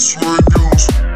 swear mis